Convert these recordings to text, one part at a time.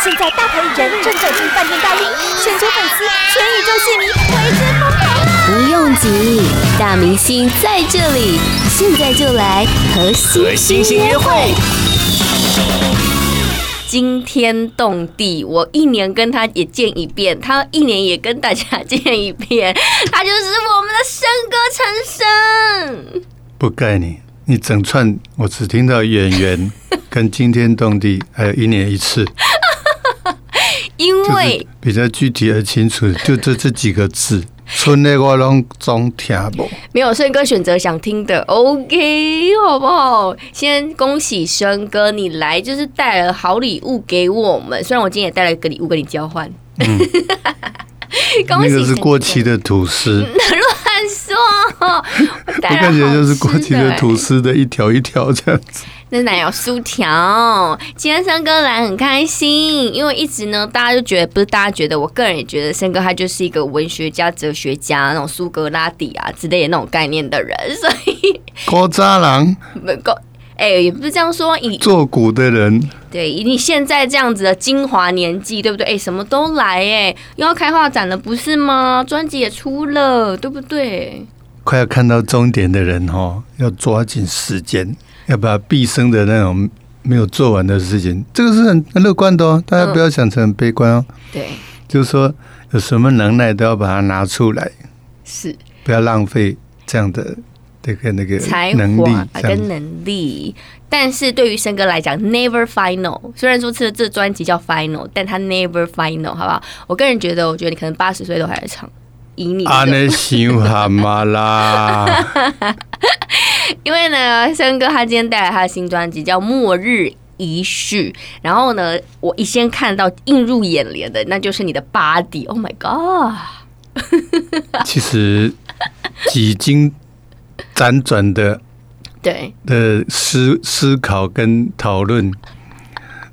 现在大牌艺人正走进饭店大厅，全球粉丝、全宇宙戏迷为之疯狂啊！不用急，大明星在这里，现在就来和星星约会。惊天动地，我一年跟他也见一遍，他一年也跟大家见一遍，他就是我们的升哥陈升。不盖你，你整串我只听到演员跟惊天动地，还有一年一次。因为比较具体而清楚，就这这几个字，村内我拢总听不。没有升哥选择想听的，OK，好不好？先恭喜生哥，你来就是带了好礼物给我们。虽然我今天也带了一个礼物跟你交换，嗯、那个是过期的吐司。乱说，我感觉就是过期的吐司的一条一条这样子。那奶油酥条，今天森哥来很开心，因为一直呢，大家就觉得不是大家觉得，我个人也觉得森哥他就是一个文学家、哲学家那种苏格拉底啊之类的那种概念的人，所以高渣郎 不古哎，也不是这样说，以做古的人，对，以你现在这样子的精华年纪，对不对？哎，什么都来，哎，又要开画展了，不是吗？专辑也出了，对不对？快要看到终点的人哦，要抓紧时间。要把毕生的那种没有做完的事情，这个是很很乐观的哦，大家不要想成很悲观哦。对，就是说有什么能耐都要把它拿出来，是不要浪费这样的这个那个才华跟能力。但是对于生哥来讲，never final。虽然说这这专辑叫 final，但他 never final，好不好？我个人觉得，我觉得你可能八十岁都还在唱。以你啊，那想蛤蟆啦。因为呢，森哥他今天带来他的新专辑叫《末日遗序》，然后呢，我一先看到映入眼帘的，那就是你的 body，Oh my god！其实几经辗转的 对的思思考跟讨论，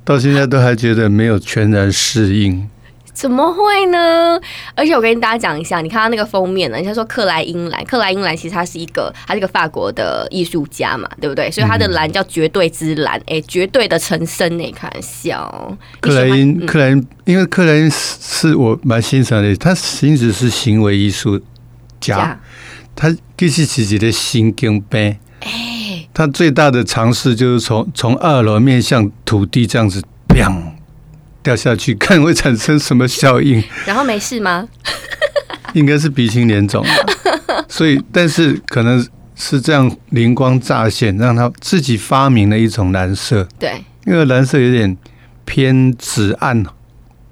到现在都还觉得没有全然适应。怎么会呢？而且我跟大家讲一下，你看他那个封面呢，人家说克莱因蓝，克莱因蓝其实他是一个，他是一个法国的艺术家嘛，对不对？所以他的蓝叫绝对之蓝，哎、欸，绝对的陈昇，哎，开玩笑。克莱因，克莱因，因为克莱因是我蛮欣赏的，他其实是行为艺术家，他其实自己的心经病，哎，他最大的尝试就是从从二楼面向土地这样子，砰。掉下去看会产生什么效应？然后没事吗？应该是鼻青脸肿吧。所以，但是可能是这样灵光乍现，让他自己发明了一种蓝色。对，因为蓝色有点偏紫暗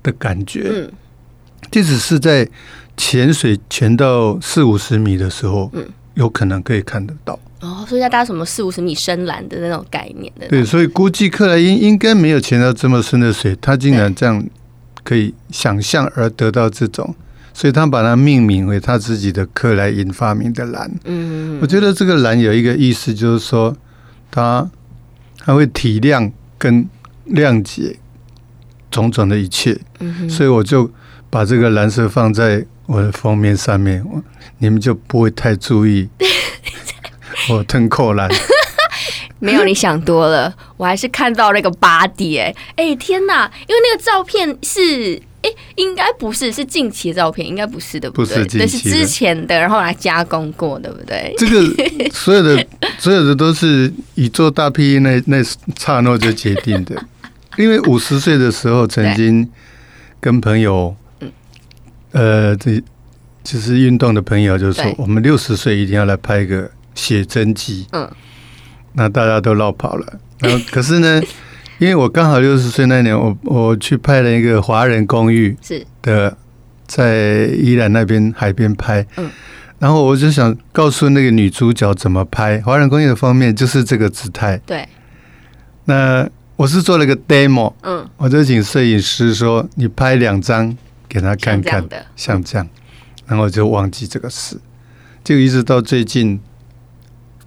的感觉。嗯，即使是在潜水潜到四五十米的时候，嗯，有可能可以看得到。哦，所以要搭什么四五十米深蓝的那种概念的。对，所以估计克莱因应该没有潜到这么深的水，他竟然这样可以想象而得到这种，所以他把它命名为他自己的克莱因发明的蓝。嗯，我觉得这个蓝有一个意思，就是说他他会体谅跟谅解种种的一切。嗯，所以我就把这个蓝色放在我的封面上面，你们就不会太注意。我腾扣篮，没有你想多了，我还是看到那个 body 哎哎天哪！因为那个照片是哎、欸，应该不是是近期的照片，应该不是的，不是近期，是之前的，然后来加工过，对不对？这个所有的 所有的都是以做大 P 那那刹那就决定的，因为五十岁的时候曾经跟朋友，呃，这就是运动的朋友就说，我们六十岁一定要来拍一个。写真集，嗯，那大家都绕跑了。然后，可是呢，因为我刚好六十岁那年，我我去拍了一个华人公寓，是。的，在宜兰那边海边拍，嗯，然后我就想告诉那个女主角怎么拍。华人公寓的方面，就是这个姿态。对，那我是做了个 demo，嗯，我就请摄影师说，你拍两张给他看看，像这样的，像这样，然后就忘记这个事，就一直到最近。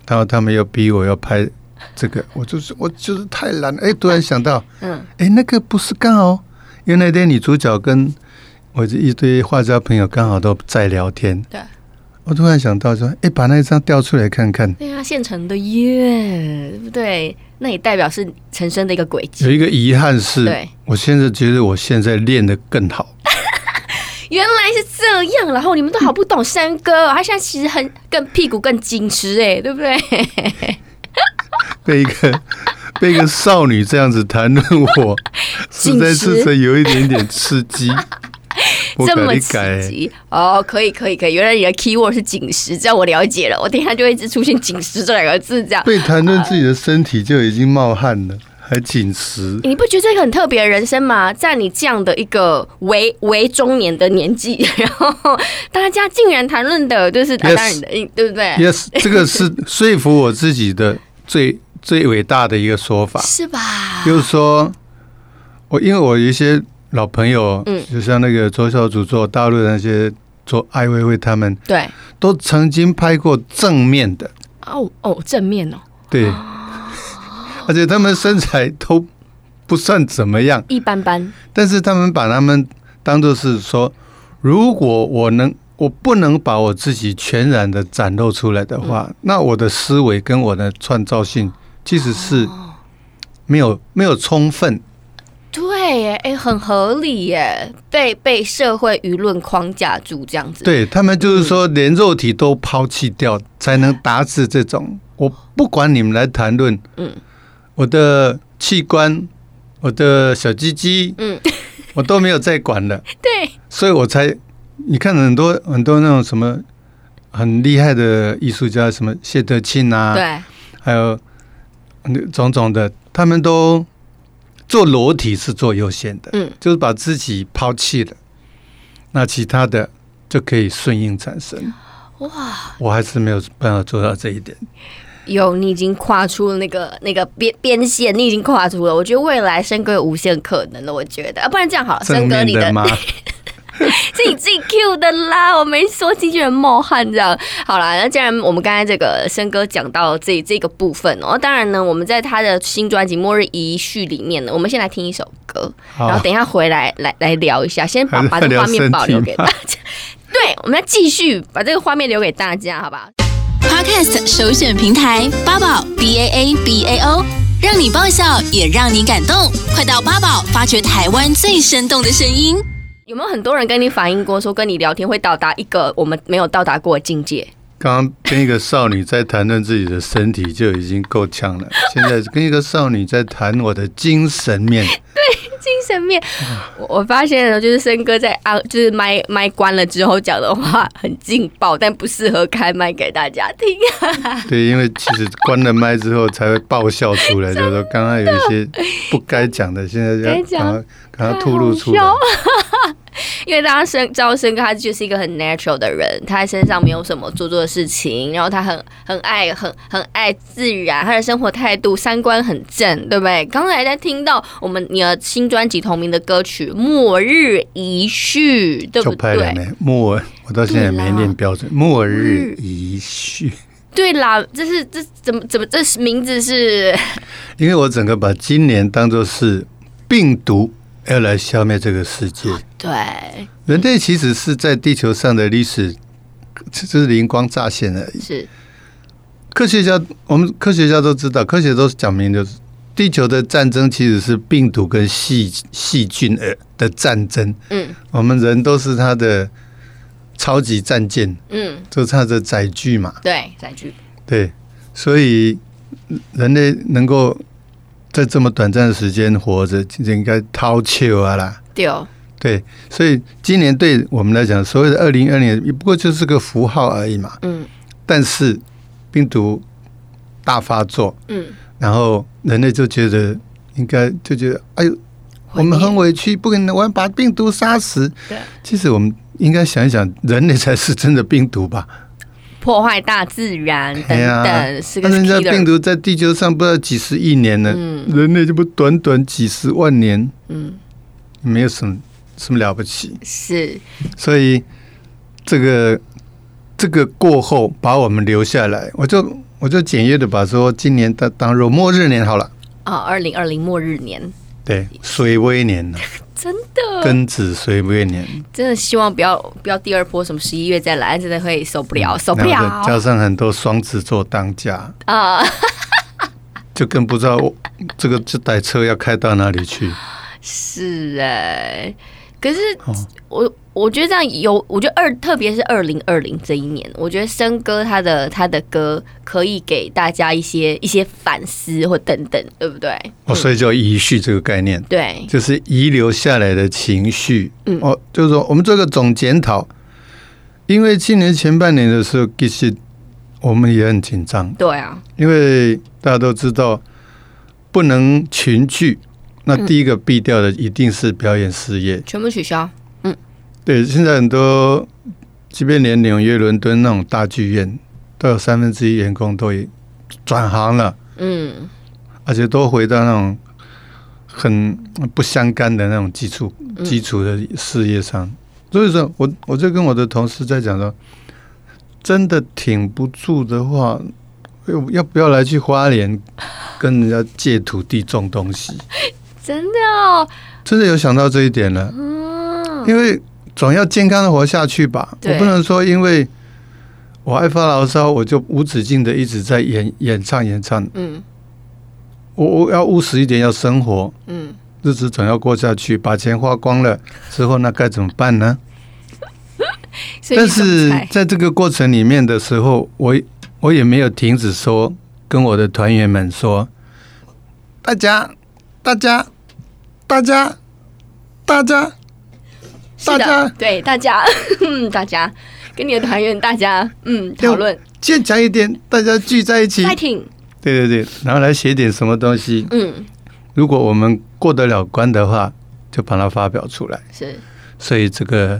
然后他们又逼我要拍这个，我就是我就是太懒了。哎，突然想到，嗯，哎，那个不是刚好，因为那天女主角跟我这一堆画家朋友刚好都在聊天，对，我突然想到说，哎，把那一张调出来看看。对啊，现成的耶，对不对？那也代表是陈升的一个轨迹。有一个遗憾是，我现在觉得我现在练得更好。原来是这样，然后你们都好不懂山哥，他现在其实很更屁股更紧实哎，对不对？被一个被一个少女这样子谈论我，实在是有一点点刺激。这么刺激哦，可以可以可以，原来你的 keyword 是紧实，这样我了解了。我等一下就会一直出现“紧实”这两个字，这样被谈论自己的身体就已经冒汗了，还紧实。你不觉得这个很特别的人生吗？在你这样的一个为为中年的年纪，然后大家竟然谈论的就是当然的，yes, 对不对？Yes，这个是 说服我自己的最最伟大的一个说法，是吧？就是说我因为我有一些。老朋友，嗯，就像那个左小祖做大陆的那些做艾薇薇他们，对，都曾经拍过正面的，哦哦，正面哦，对，而且他们身材都不算怎么样，一般般，但是他们把他们当做是说，如果我能，我不能把我自己全然的展露出来的话，嗯，那我的思维跟我的创造性其实是没有没有充分。对，耶，哎，很合理耶，被被社会舆论框架住这样子。对他们就是说，连肉体都抛弃掉，才能达至这种。我不管你们来谈论，嗯，我的器官，我的小鸡鸡，嗯，我都没有再管了。对，所以我才你看很多很多那种什么很厉害的艺术家，什么谢德庆啊，对，还有那种种的，他们都。做裸体是做优先的，嗯，就是把自己抛弃了，那其他的就可以顺应产生。哇，我还是没有办法做到这一点。有，你已经跨出了那个那个边边线，你已经跨出了。我觉得未来生哥有无限可能的，我觉得啊，不然这样好了，生哥你的。是你自己 Q 的啦，我没说，经纪人冒汗这样。好啦，那既然我们刚才这个森哥讲到这这个部分哦，当然呢，我们在他的新专辑《末日遗序》里面呢，我们先来听一首歌，然后等一下回来来来聊一下，先把把这个 画面保留给大家。对，我们要继续把这个画面留给大家，好不好？Podcast 首选平台八宝 B A A B A O，让你爆笑也让你感动，快到八宝发掘台湾最生动的声音。有没有很多人跟你反映过，说跟你聊天会到达一个我们没有到达过的境界？刚刚跟一个少女在谈论自己的身体就已经够呛了，现在跟一个少女在谈我的精神面。对，精神面。我我发现了，就是森哥在啊，就是麦麦关了之后讲的话很劲爆，但不适合开麦给大家听。啊 对，因为其实关了麦之后才会爆笑出来，就是说刚刚有一些不该讲的，现在就赶快赶快吐露出来。因为大家升知道升哥他就是一个很 natural 的人，他在身上没有什么做作的事情，然后他很很爱很很爱自然，他的生活态度三观很正，对不对？刚才在听到我们你的新专辑同名的歌曲《末日遗绪》，对不对？末，我到现在没念标准。末日遗绪，对啦，这是这怎么怎么这名字是？因为我整个把今年当做是病毒。要来消灭这个世界，对，人类其实是在地球上的历史，只是灵光乍现而已。是科学家，我们科学家都知道，科学都是讲明，就是地球的战争其实是病毒跟细细菌呃的战争。嗯，我们人都是他的超级战舰，嗯，就它的载具嘛。对，载具。对，所以人类能够。在这么短暂的时间活着，应该掏球啊啦！对哦，对，所以今年对我们来讲，所谓的二零二零不过就是个符号而已嘛。嗯。但是病毒大发作，嗯，然后人类就觉得应该就觉得，哎呦，我们很委屈，不可能，我要把病毒杀死。对。其实我们应该想一想，人类才是真的病毒吧。破坏大自然等等，啊、是个。人家病毒在地球上不知道几十亿年了，嗯、人类就不短短几十万年，嗯，没有什么什么了不起。是，所以这个这个过后把我们留下来，我就我就简约的把说今年当当做末日年好了。啊，二零二零末日年，对，水微年 真的？庚子岁未年，真的希望不要不要第二波什么十一月再来，真的会受不了，受不了。加上很多双子座当家。啊，就更不知道这个这台车要开到哪里去。是哎，可是我。我觉得这样有，我觉得二，特别是二零二零这一年，我觉得森哥他的他的歌可以给大家一些一些反思或等等，对不对？哦，所以叫遗绪这个概念，对，就是遗留下来的情绪。嗯，哦，就是说我们做个总检讨，因为今年前半年的时候，其实我们也很紧张。对啊，因为大家都知道不能群聚，那第一个避掉的一定是表演事业，全部取消。嗯对，现在很多，即便连纽约、伦敦那种大剧院，都有三分之一员工都已转行了。嗯，而且都回到那种很不相干的那种基础、基础的事业上。所以说，我我就跟我的同事在讲说，真的挺不住的话，要要不要来去花莲跟人家借土地种东西？真的哦，真的有想到这一点了。因为。总要健康的活下去吧，我不能说因为我爱发牢骚，我就无止境的一直在演演唱演唱。嗯，我我要务实一点，要生活。嗯，日子总要过下去，把钱花光了之后，那该怎么办呢？但是在这个过程里面的时候，我我也没有停止说，跟我的团员们说，大家，大家，大家，大家。大家。对大家，嗯，大家。跟你的团员大家，嗯，讨论。坚强一点，大家聚在一起，fighting，对对对，然后来写点什么东西，嗯，如果我们过得了关的话，就把它发表出来，是，所以这个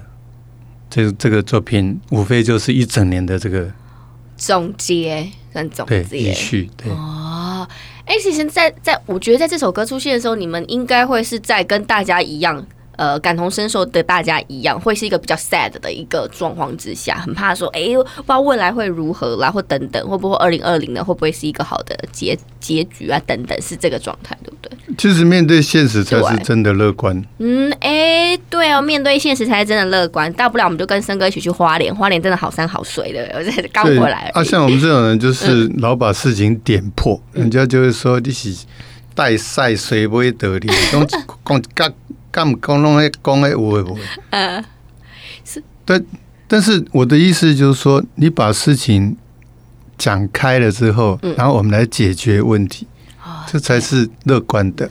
这这个作品无非就是一整年的这个总结，跟总结，对，哦，哎，其实在在我觉得在这首歌出现的时候，你们应该会是在跟大家一样。呃，感同身受的大家一样，会是一个比较 sad 的一个状况之下，很怕说，哎、欸，不知道未来会如何啦，或等等，会不会二零二零呢？会不会是一个好的结结局啊？等等，是这个状态，对不对？其实面对现实才是真的乐观。嗯，哎、欸，对哦，面对现实才是真的乐观。大不了我们就跟森哥一起去花莲，花莲真的好山好水的。我这刚回来。啊，像我们这种人，就是 老把事情点破，嗯、人家就会说你是带赛水不会得力，讲讲讲。干讲弄那讲哎，我会不会？嗯，是。但但是我的意思就是说，你把事情讲开了之后，然后我们来解决问题，这才是乐观的，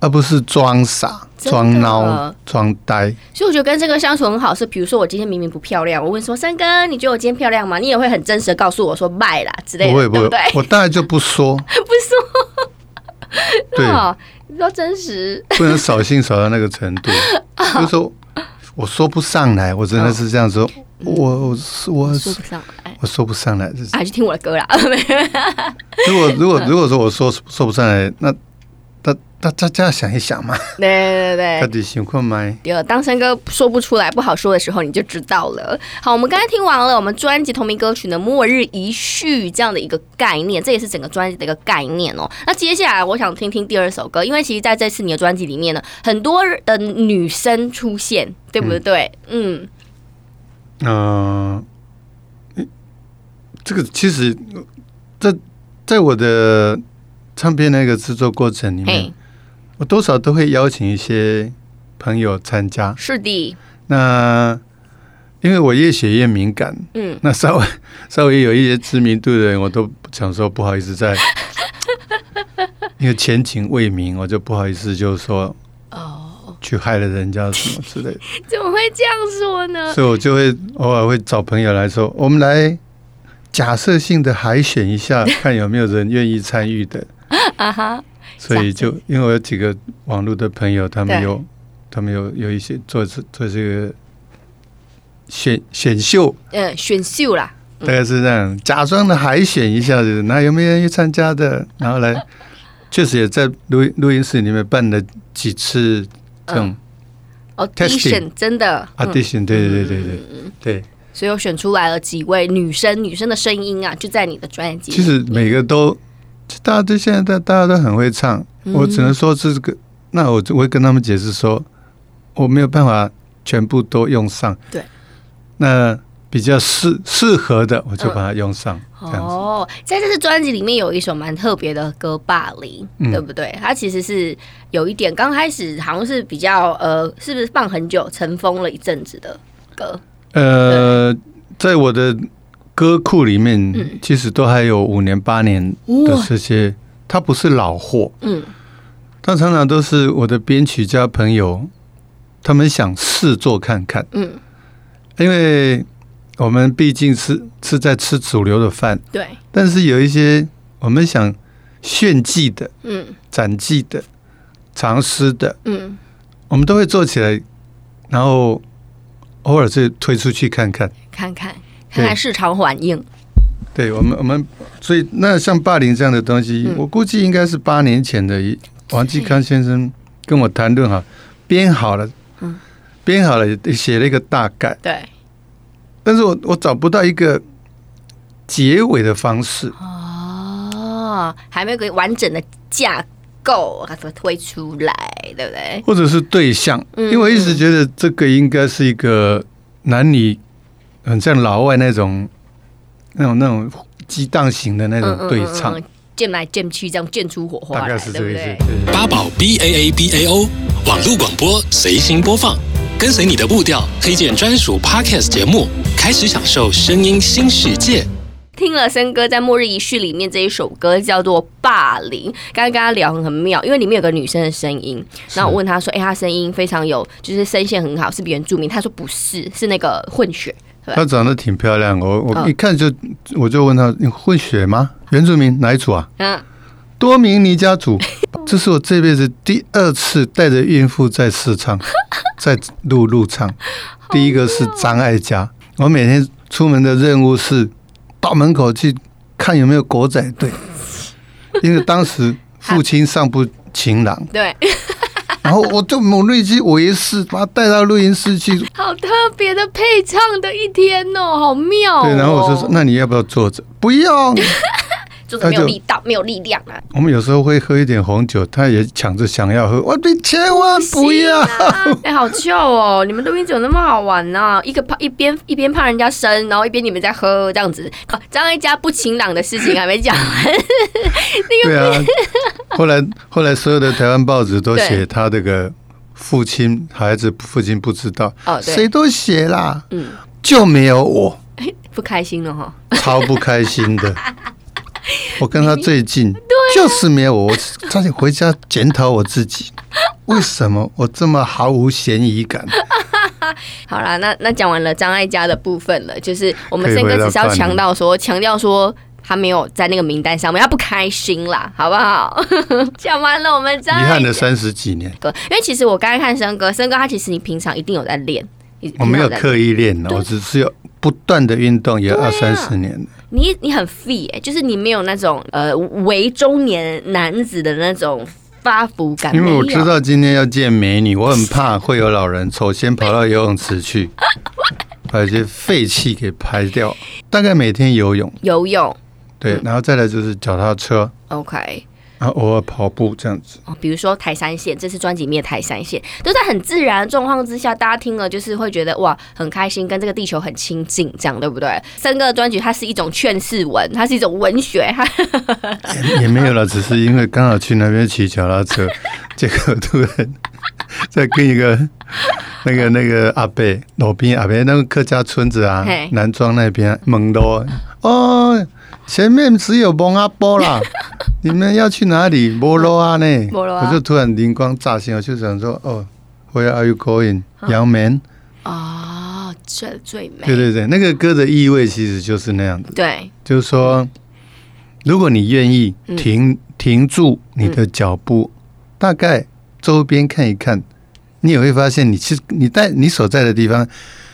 而不是装傻、装孬、装呆。所以我觉得跟这个相处很好，是比如说我今天明明不漂亮，我问说三哥，你觉得我今天漂亮吗？你也会很真实的告诉我说卖啦之类的，不会不会，我当然就不说，不 说。对。比较真实，不能扫兴扫到那个程度。就是说，我说不上来，我真的是这样说，我我我说不上来，我说不上来，还是听我的歌啦。如果如果如果说我说说不上来，那。大大家想一想嘛，对 对对，到底情况吗？有当森哥说不出来、不好说的时候，你就知道了。好，我们刚才听完了我们专辑同名歌曲的《末日一序》这样的一个概念，这也是整个专辑的一个概念哦。那接下来我想听听第二首歌，因为其实在这次你的专辑里面呢，很多的女生出现，对不对？嗯，嗯，呃，这个其实在在我的唱片那个制作过程里面。我多少都会邀请一些朋友参加，是的。那因为我越写越敏感，嗯，那稍微 稍微有一些知名度的人，我都想说不好意思在，因为前景未明，我就不好意思，就是说哦，去害了人家什么之类的。怎么会这样说呢？所以我就会偶尔会找朋友来说，我们来假设性的海选一下，看有没有人愿意参与的。啊哈。所以就因为我有几个网络的朋友，他们有，他们有有一些做做这个选选秀，嗯，选秀啦，大概是这样，假装的海选一下子，那有没有人去参加的？然后来，确实也在录录音室里面办了几次这种 audition，真的。audition，对对对对对对，所以我选出来了几位女生，女生的声音啊，就在你的专辑，其实每个都。大家对现在大大家都很会唱，我只能说这个。那我我会跟他们解释说，我没有办法全部都用上。对，那比较适适合的，我就把它用上。嗯、哦，在这次专辑里面有一首蛮特别的歌《霸凌》，嗯，对不对？它其实是有一点刚开始好像是比较呃，是不是放很久、尘封了一阵子的歌？呃，在我的歌库里面，嗯，其实都还有五年、八年的这些，它不是老货，嗯，它常常都是我的编曲家朋友，他们想试做看看，嗯，因为。我们毕竟是是在吃主流的饭，对。但是有一些我们想炫技的，嗯，展技的，尝试的，嗯，我们都会做起来，然后偶尔就推出去看看，看看看看市场反应。对我们，我们所以那像霸凌这样的东西，嗯、我估计应该是八年前的王继康先生跟我谈论哈，编好了，嗯，编好了，写了一个大概，对。但是我我找不到一个结尾的方式哦，还没有个完整的架构，它怎么推出来，对不对？或者是对象，嗯、因为我一直觉得这个应该是一个男女很像老外那种那种那种激荡型的那种对唱，剑、嗯嗯嗯、来剑去，这样剑出火花，大概是这个意思。八宝 B A A B A O 网络广播随心播放。跟随你的步调，推荐专属 Podcast 节目，开始享受声音新世界。听了森哥在《末日仪式》里面这一首歌叫做《霸凌》，刚刚跟他聊很很妙，因为里面有个女生的声音，然后我问他说：“哎、欸，她声音非常有，就是声线很好，是原住民？”他说：“不是，是那个混血。”她长得挺漂亮，我我一看就，我就问她：“你混血吗？原住民哪一组啊？”嗯。多明尼加族，这是我这辈子第二次带着孕妇在试唱，在录录唱。第一个是张艾嘉，我每天出门的任务是到门口去看有没有狗仔队，因为当时父亲尚不 情郎。对，然后我就努力去维系，把他带到录音室去。好特别的配唱的一天哦，好妙哦。对，然后我就说：“那你要不要坐着？”不要。就是没有力道，没有力量啊！我们有时候会喝一点红酒，他也抢着想要喝。我你千万不要！哎，好糗哦！你们录音怎么那么好玩呢、啊？一个怕一边一边怕人家生，然后一边你们在喝这样子。张一家不晴朗的事情还没讲完。对啊，后来后来所有的台湾报纸都写他这个父亲孩子父亲不知道哦，谁都写啦，嗯，就没有我，不开心了哈，超不开心的。我跟他最近，就是没有我，我差点回家检讨我自己，为什么我这么毫无嫌疑感？好啦，那那讲完了张艾嘉的部分了，就是我们森哥只是要强调说，强调说他没有在那个名单上面，他不开心啦，好不好？讲完了，我们张遗憾的三十几年。因为其实我刚才看森哥，森哥他其实你平常一定有在练，我没有刻意练，我只是有不断的运动，也二三十年了。你你很废哎、欸，就是你没有那种呃为中年男子的那种发福感。因为我知道今天要见美女，我很怕会有老人首先跑到游泳池去，把一些废气给排掉。大概每天游泳，游泳，对，然后再来就是脚踏车。OK。然后偶尔跑步这样子哦，比如说台山线，这次专辑里面台山线都在很自然的状况之下，大家听了就是会觉得哇很开心，跟这个地球很亲近，这样对不对？森哥的专辑它是一种劝世文，它是一种文学，也，也没有了，只是因为刚好去那边骑脚踏车，结果突然在跟一个那个那个阿伯路边阿伯那个客家村子啊，南庄那边蒙多哦。前面只有蒙阿波啦，你们要去哪里？摩罗阿呢？我就突然灵光乍现，我就想说，哦，Where are you going？杨梅啊，这最美。对对对，那个歌的意味其实就是那样的。对，就是说，如果你愿意停停住你的脚步，大概周边看一看，你也会发现，你其实你在你所在的地方，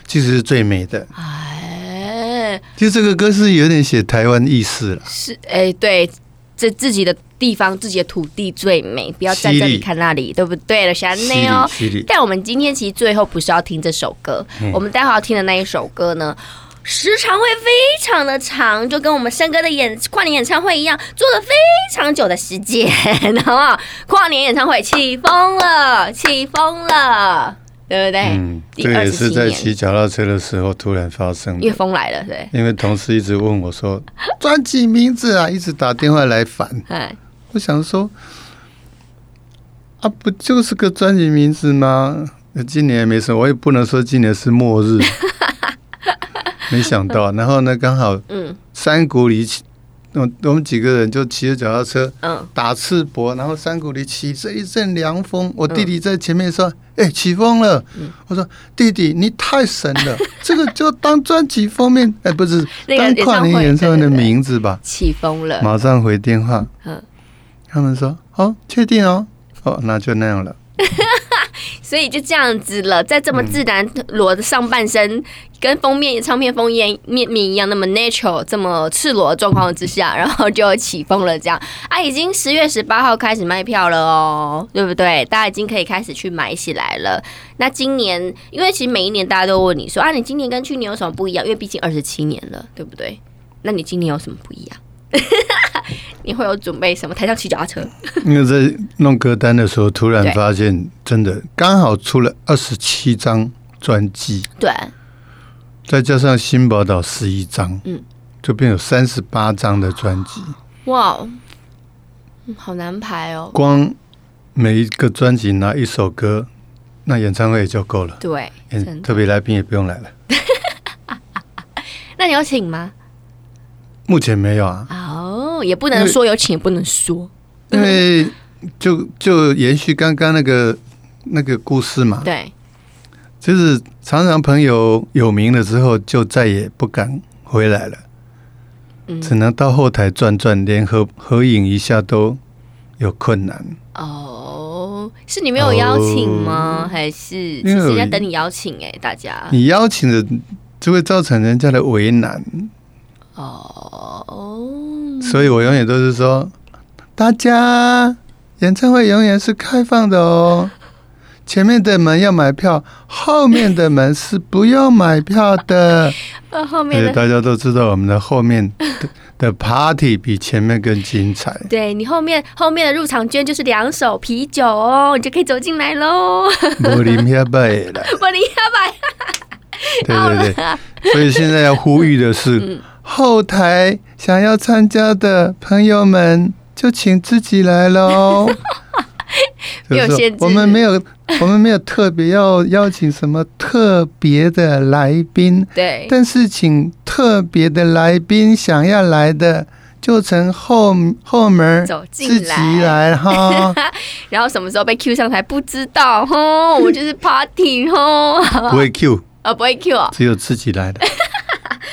其实是最美的。其实这个歌是有点写台湾意思了，是哎、欸，对，这自己的地方、自己的土地最美，不要在这里看那里，对不对了？小内哦。但我们今天其实最后不是要听这首歌，嗯、我们待会要听的那一首歌呢，时长会非常的长，就跟我们森哥的演跨年演唱会一样，做了非常久的时间，好不好？跨年演唱会起风了，起风了。对不对？嗯，这也是在骑脚踏车的时候突然发生的。因为风来了，对。因为同事一直问我说：“ 专辑名字啊，一直打电话来烦。”我想说，啊，不就是个专辑名字吗？今年也没什么，我也不能说今年是末日。没想到，然后呢，刚好，嗯，山谷里。我我们几个人就骑着脚踏车，嗯，打赤膊，然后山谷里起着一阵凉风。我弟弟在前面说：“哎、欸，起风了。嗯”我说：“弟弟，你太神了，这个就当专辑封面，哎、欸，不是当跨年演唱会的名字吧？”起风了，马上回电话，嗯，他们说：“哦，确定哦，哦，那就那样了。” 所以就这样子了，在这么自然裸的上半身，跟封面唱片封面面面一样，那么 natural，这么赤裸的状况之下，然后就起风了。这样啊，已经十月十八号开始卖票了哦，对不对？大家已经可以开始去买起来了。那今年，因为其实每一年大家都问你说啊，你今年跟去年有什么不一样？因为毕竟二十七年了，对不对？那你今年有什么不一样？你会有准备什么？台上骑脚踏车？因为在弄歌单的时候，突然发现，真的刚好出了二十七张专辑，对，再加上新宝岛十一张，嗯，就变有三十八张的专辑。哇，好难排哦！光每一个专辑拿一首歌，那演唱会也就够了。对，特别来宾也不用来了。那你有请吗？目前没有啊。哦，也不能说有请，也不能说，因为就就延续刚刚那个那个故事嘛。对，就是常常朋友有名了之后，就再也不敢回来了，嗯，只能到后台转转，连合合影一下都有困难。哦，是你没有邀请吗？哦，还是其实人家等你邀请？哎，大家你邀请的就会造成人家的为难。哦，所以我永远都是说，大家演唱会永远是开放的哦，前面的门要买票，后面的门是不用买票的。后面的大家都知道，我们的后面的 party 比前面更精彩。对，你后面后面的入场券就是两手啤酒哦，你就可以走进来喽。柏林下拜了，柏林下拜。对对对，所以现在要呼吁的是。嗯后台想要参加的朋友们，就请自己来喽。没有限制，我们没有，我们没有特别要 邀请什么特别的来宾。对，但是请特别的来宾想要来的，就从后后门走进来哈。然后什么时候被 Q 上台不知道哈，我们就是 Party 哈，不会 Q 啊，不会 Q 啊，只有自己来的。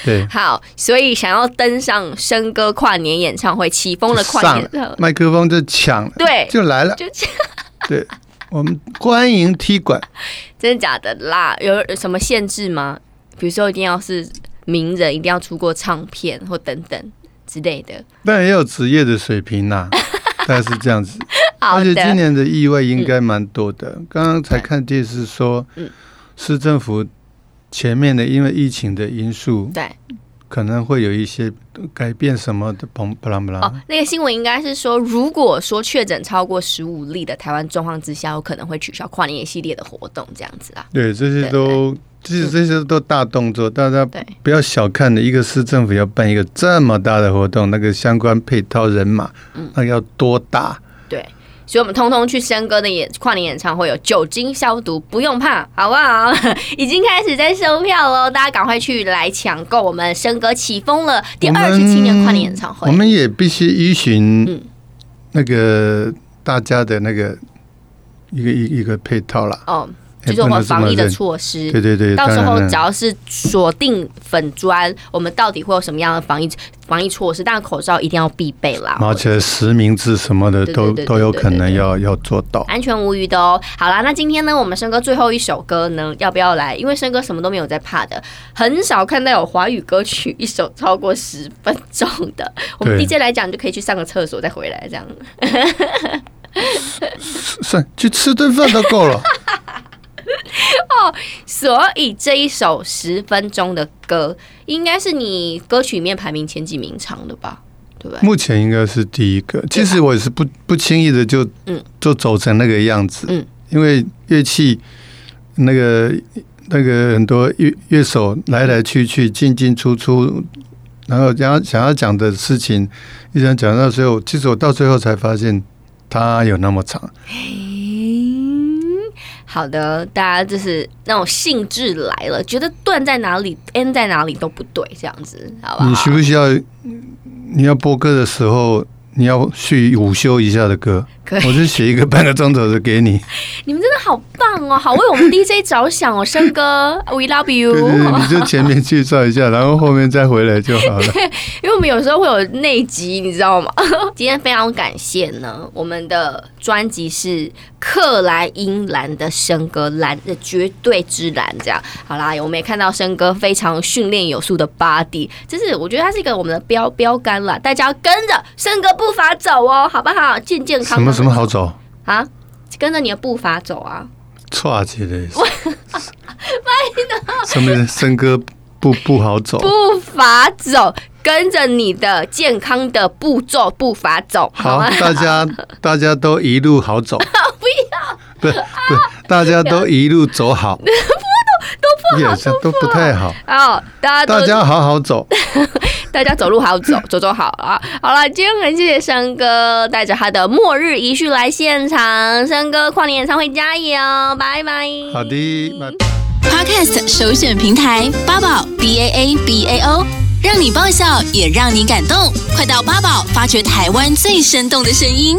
对，好，所以想要登上笙歌跨年演唱会，起风了跨年，麦克风就抢，对，就来了，就抢，对，我们欢迎踢馆，真的假的啦？有什么限制吗？比如说一定要是名人，一定要出过唱片或等等之类的，但也有职业的水平呐，大概是这样子。而且今年的意外应该蛮多的，刚刚才看电视说，嗯，市政府。前面的因为疫情的因素，对，可能会有一些改变什么的，砰，不啦不啦。哦，那个新闻应该是说，如果说确诊超过十五例的台湾状况之下，有可能会取消跨年一系列的活动，这样子啊。对，这些都其实这些都大动作，大家不要小看的。一个市政府要办一个这么大的活动，那个相关配套人马，嗯，那要多大？对。所以，我们通通去森哥的演跨年演唱会有酒精消毒，不用怕，好不好？已经开始在售票喽，大家赶快去来抢购。我们森哥起风了，第二十七年跨年演唱会，我们也必须依循那个大家的那个一个一一个配套了。哦。就是我们防疫的措施，对对对，到时候只要是锁定粉砖，我们到底会有什么样的防疫防疫措施？当然口罩一定要必备啦，而且实名制什么的都都有可能要要做到，安全无虞的哦。好啦，那今天呢，我们生哥最后一首歌呢，要不要来？因为生哥什么都没有在怕的，很少看到有华语歌曲一首超过十分钟的。我们 DJ 来讲，就可以去上个厕所再回来，这样。算去吃顿饭都够了。哦，所以这一首十分钟的歌，应该是你歌曲里面排名前几名唱的吧？对不对？目前应该是第一个。其实我也是不不轻易的就嗯，就走成那个样子。嗯，因为乐器那个那个很多乐乐手来来去去进进出出，然后想要想要讲的事情，一直讲到最后，其实我到最后才发现，它有那么长。好的，大家就是那种兴致来了，觉得断在哪里，n 在哪里都不对，这样子，好吧？你需不需要？你要播歌的时候，你要去午休一下的歌，可以，我就写一个半个钟头的给你。你们真的好棒哦，好为我们 DJ 着想哦，生哥，We love you。对对对，你就前面介绍一下，然后后面再回来就好了。因为我们有时候会有内集，你知道吗？今天非常感谢呢，我们的专辑是克莱因蓝的生哥，蓝的绝对之蓝，这样好啦。我们也看到生哥非常训练有素的 body，就是我觉得他是一个我们的标标杆了，大家要跟着生哥步伐走哦，好不好？健健康康。什么什么好走啊？跟着你的步伐走啊！错起来，什么森哥不不好走？步伐走，跟着你的健康的步骤步伐走。好，大家 大家都一路好走。不要，不不，大家都一路走好。都不好，都不太好。哦，大家大家好好走。大家走路好走，走走好啊！好了，今天很谢谢生哥带着他的末日遗绪来现场，生哥跨年演唱会加油，拜拜！好的，拜。Podcast 首选平台八宝 B A A B A O，让你爆笑也让你感动，快到八宝发掘台湾最生动的声音。